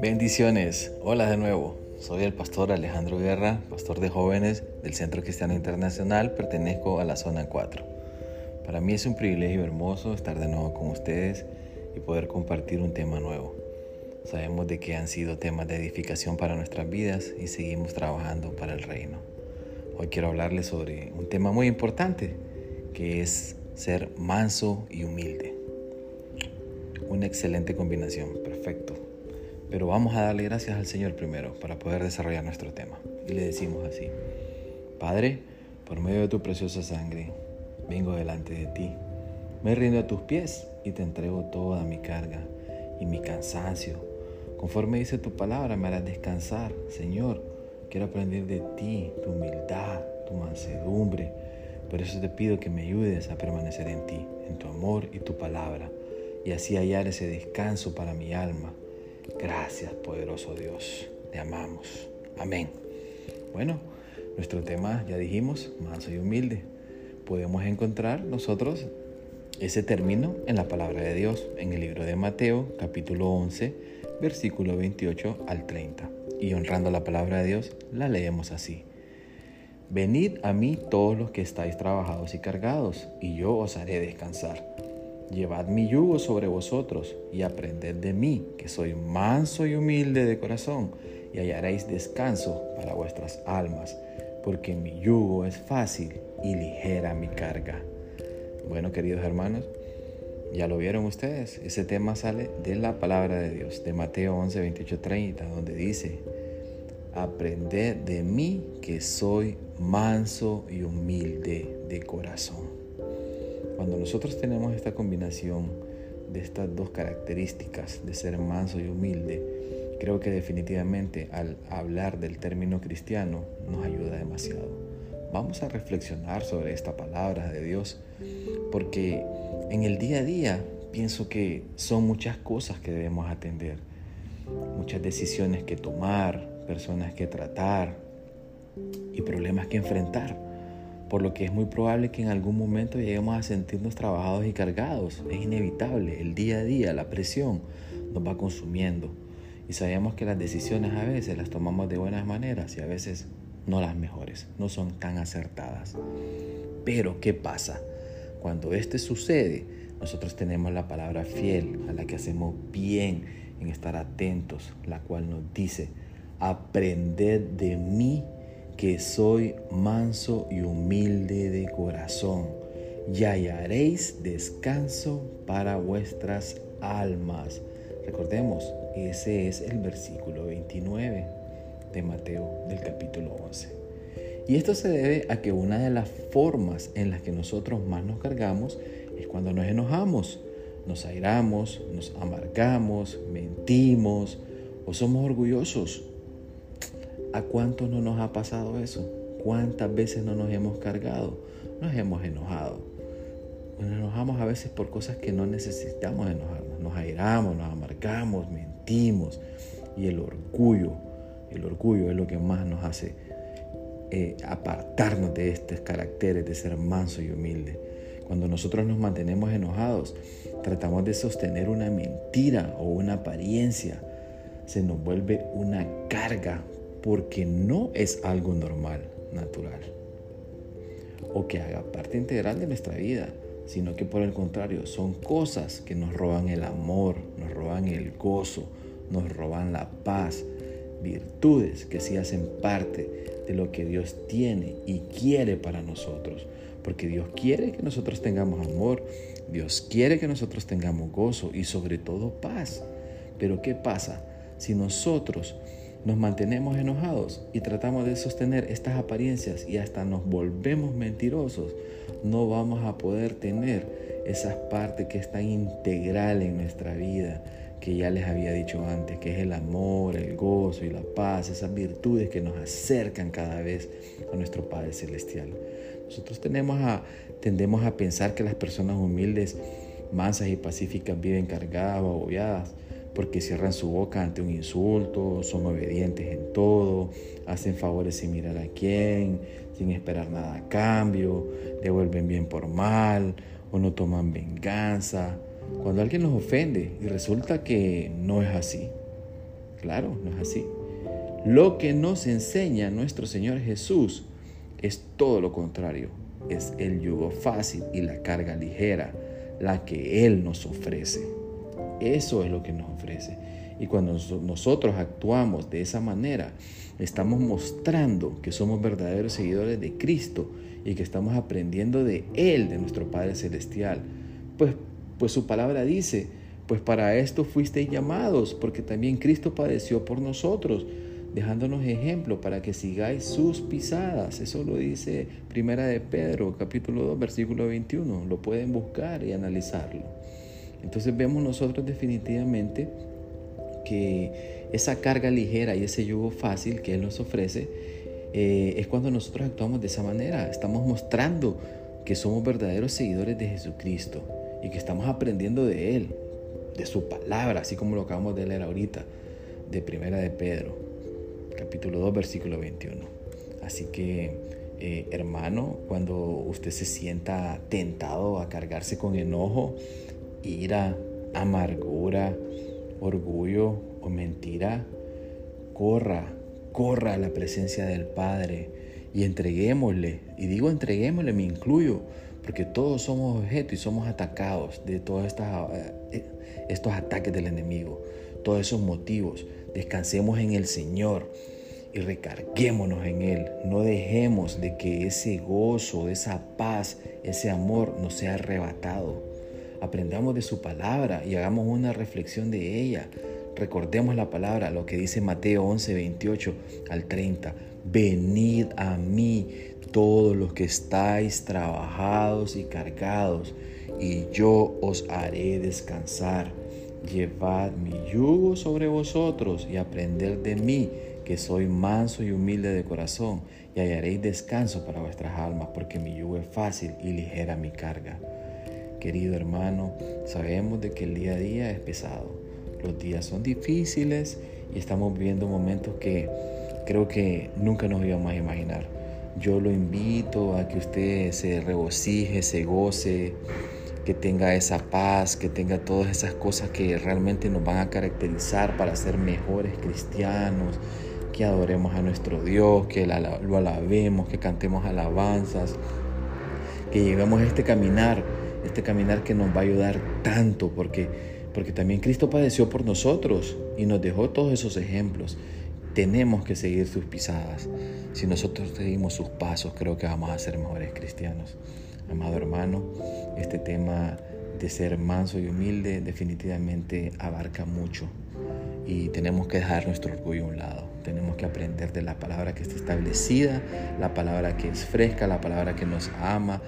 Bendiciones, hola de nuevo. Soy el pastor Alejandro Guerra, pastor de jóvenes del Centro Cristiano Internacional, pertenezco a la zona 4. Para mí es un privilegio hermoso estar de nuevo con ustedes y poder compartir un tema nuevo. Sabemos de que han sido temas de edificación para nuestras vidas y seguimos trabajando para el reino. Hoy quiero hablarles sobre un tema muy importante, que es ser manso y humilde. Una excelente combinación, perfecto. Pero vamos a darle gracias al Señor primero para poder desarrollar nuestro tema. Y le decimos así, Padre, por medio de tu preciosa sangre, vengo delante de ti. Me rindo a tus pies y te entrego toda mi carga y mi cansancio. Conforme dice tu palabra, me harás descansar. Señor, quiero aprender de ti, tu humildad, tu mansedumbre. Por eso te pido que me ayudes a permanecer en ti, en tu amor y tu palabra, y así hallar ese descanso para mi alma Gracias, poderoso Dios. Te amamos. Amén. Bueno, nuestro tema, ya dijimos, manso y humilde. Podemos encontrar nosotros ese término en la palabra de Dios, en el libro de Mateo, capítulo 11, versículo 28 al 30. Y honrando la palabra de Dios, la leemos así. Venid a mí todos los que estáis trabajados y cargados, y yo os haré descansar. Llevad mi yugo sobre vosotros y aprended de mí, que soy manso y humilde de corazón, y hallaréis descanso para vuestras almas, porque mi yugo es fácil y ligera mi carga. Bueno, queridos hermanos, ya lo vieron ustedes, ese tema sale de la palabra de Dios, de Mateo 11, 28, 30, donde dice, aprended de mí que soy manso y humilde de corazón. Cuando nosotros tenemos esta combinación de estas dos características de ser manso y humilde, creo que definitivamente al hablar del término cristiano nos ayuda demasiado. Vamos a reflexionar sobre esta palabra de Dios, porque en el día a día pienso que son muchas cosas que debemos atender, muchas decisiones que tomar, personas que tratar y problemas que enfrentar por lo que es muy probable que en algún momento lleguemos a sentirnos trabajados y cargados. Es inevitable, el día a día, la presión nos va consumiendo. Y sabemos que las decisiones a veces las tomamos de buenas maneras y a veces no las mejores, no son tan acertadas. Pero, ¿qué pasa? Cuando esto sucede, nosotros tenemos la palabra fiel a la que hacemos bien en estar atentos, la cual nos dice, aprended de mí que soy manso y humilde de corazón, y hallaréis descanso para vuestras almas. Recordemos, ese es el versículo 29 de Mateo del capítulo 11. Y esto se debe a que una de las formas en las que nosotros más nos cargamos es cuando nos enojamos, nos airamos, nos amargamos, mentimos o somos orgullosos. ¿A cuánto no nos ha pasado eso? ¿Cuántas veces no nos hemos cargado? Nos hemos enojado. Nos enojamos a veces por cosas que no necesitamos enojarnos. Nos airamos, nos amargamos, mentimos. Y el orgullo, el orgullo es lo que más nos hace eh, apartarnos de estos caracteres de ser manso y humilde. Cuando nosotros nos mantenemos enojados, tratamos de sostener una mentira o una apariencia. Se nos vuelve una carga porque no es algo normal, natural, o que haga parte integral de nuestra vida, sino que por el contrario son cosas que nos roban el amor, nos roban el gozo, nos roban la paz, virtudes que sí hacen parte de lo que Dios tiene y quiere para nosotros. Porque Dios quiere que nosotros tengamos amor, Dios quiere que nosotros tengamos gozo y sobre todo paz. Pero ¿qué pasa si nosotros nos mantenemos enojados y tratamos de sostener estas apariencias y hasta nos volvemos mentirosos, no vamos a poder tener esas partes que están integral en nuestra vida, que ya les había dicho antes, que es el amor, el gozo y la paz, esas virtudes que nos acercan cada vez a nuestro Padre Celestial. Nosotros tendemos a pensar que las personas humildes, mansas y pacíficas viven cargadas o agobiadas porque cierran su boca ante un insulto, son obedientes en todo, hacen favores sin mirar a quién, sin esperar nada a cambio, devuelven bien por mal o no toman venganza cuando alguien nos ofende y resulta que no es así. Claro, no es así. Lo que nos enseña nuestro Señor Jesús es todo lo contrario. Es el yugo fácil y la carga ligera, la que Él nos ofrece. Eso es lo que nos ofrece. Y cuando nosotros actuamos de esa manera, estamos mostrando que somos verdaderos seguidores de Cristo y que estamos aprendiendo de Él, de nuestro Padre Celestial. Pues, pues su palabra dice, pues para esto fuisteis llamados, porque también Cristo padeció por nosotros, dejándonos ejemplo para que sigáis sus pisadas. Eso lo dice Primera de Pedro, capítulo 2, versículo 21. Lo pueden buscar y analizarlo. Entonces vemos nosotros definitivamente que esa carga ligera y ese yugo fácil que Él nos ofrece eh, es cuando nosotros actuamos de esa manera. Estamos mostrando que somos verdaderos seguidores de Jesucristo y que estamos aprendiendo de Él, de su palabra, así como lo acabamos de leer ahorita, de Primera de Pedro, capítulo 2, versículo 21. Así que, eh, hermano, cuando usted se sienta tentado a cargarse con enojo, ira, amargura, orgullo o mentira, corra, corra a la presencia del Padre y entreguémosle. Y digo entreguémosle, me incluyo, porque todos somos objeto y somos atacados de todos eh, estos ataques del enemigo, todos esos motivos. Descansemos en el Señor y recarguémonos en Él. No dejemos de que ese gozo, esa paz, ese amor nos sea arrebatado aprendamos de su palabra y hagamos una reflexión de ella. Recordemos la palabra, lo que dice Mateo 11, 28 al 30. Venid a mí todos los que estáis trabajados y cargados, y yo os haré descansar. Llevad mi yugo sobre vosotros y aprended de mí, que soy manso y humilde de corazón, y hallaréis descanso para vuestras almas, porque mi yugo es fácil y ligera mi carga. Querido hermano, sabemos de que el día a día es pesado. Los días son difíciles y estamos viviendo momentos que creo que nunca nos íbamos a imaginar. Yo lo invito a que usted se regocije, se goce, que tenga esa paz, que tenga todas esas cosas que realmente nos van a caracterizar para ser mejores cristianos, que adoremos a nuestro Dios, que lo alabemos, que cantemos alabanzas, que llevemos este caminar este caminar que nos va a ayudar tanto, porque, porque también Cristo padeció por nosotros y nos dejó todos esos ejemplos. Tenemos que seguir sus pisadas. Si nosotros seguimos sus pasos, creo que vamos a ser mejores cristianos. Amado hermano, este tema de ser manso y humilde definitivamente abarca mucho y tenemos que dejar nuestro orgullo a un lado. Tenemos que aprender de la palabra que está establecida, la palabra que es fresca, la palabra que nos ama,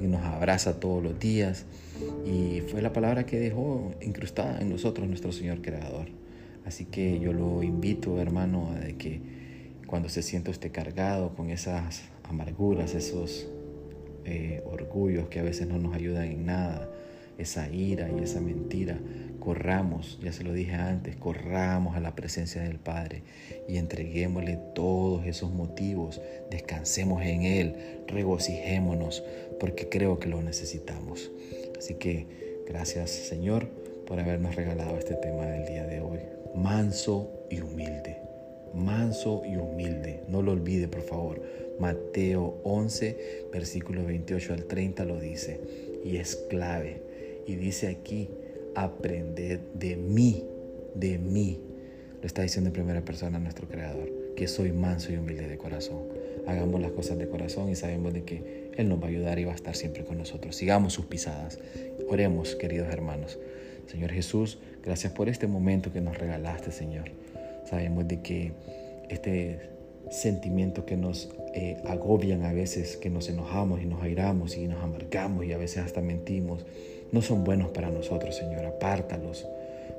y nos abraza todos los días. Y fue la palabra que dejó incrustada en nosotros nuestro Señor Creador. Así que yo lo invito, hermano, a que cuando se sienta usted cargado con esas amarguras, esos eh, orgullos que a veces no nos ayudan en nada, esa ira y esa mentira, corramos, ya se lo dije antes, corramos a la presencia del Padre y entreguémosle todos esos motivos, descansemos en Él, regocijémonos, porque creo que lo necesitamos. Así que gracias Señor por habernos regalado este tema del día de hoy, manso y humilde, manso y humilde, no lo olvide por favor. Mateo 11, versículo 28 al 30 lo dice y es clave y dice aquí, aprended de mí, de mí. Lo está diciendo en primera persona nuestro Creador, que soy manso y humilde de corazón. Hagamos las cosas de corazón y sabemos de que Él nos va a ayudar y va a estar siempre con nosotros. Sigamos sus pisadas. Oremos, queridos hermanos. Señor Jesús, gracias por este momento que nos regalaste, Señor. Sabemos de que este sentimiento que nos eh, agobian a veces, que nos enojamos y nos airamos y nos amargamos y a veces hasta mentimos, no son buenos para nosotros, Señor. Apártalos,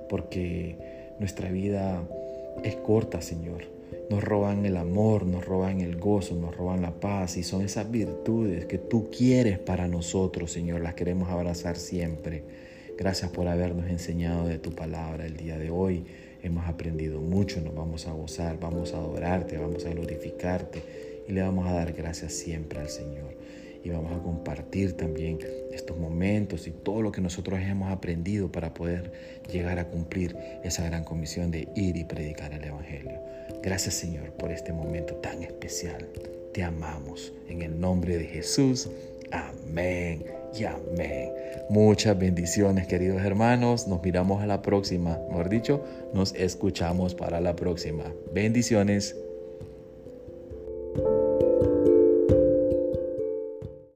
porque nuestra vida es corta, Señor. Nos roban el amor, nos roban el gozo, nos roban la paz y son esas virtudes que tú quieres para nosotros, Señor. Las queremos abrazar siempre. Gracias por habernos enseñado de tu palabra el día de hoy. Hemos aprendido mucho, nos vamos a gozar, vamos a adorarte, vamos a glorificarte y le vamos a dar gracias siempre al Señor. y vamos a compartir también estos momentos y todo lo que nosotros hemos aprendido para poder llegar a cumplir esa gran comisión de ir y predicar el Evangelio. Gracias Señor por este momento tan especial. Te amamos en el nombre de Jesús. Amén y amén. Muchas bendiciones queridos hermanos. Nos miramos a la próxima. Mejor dicho, nos escuchamos para la próxima. Bendiciones.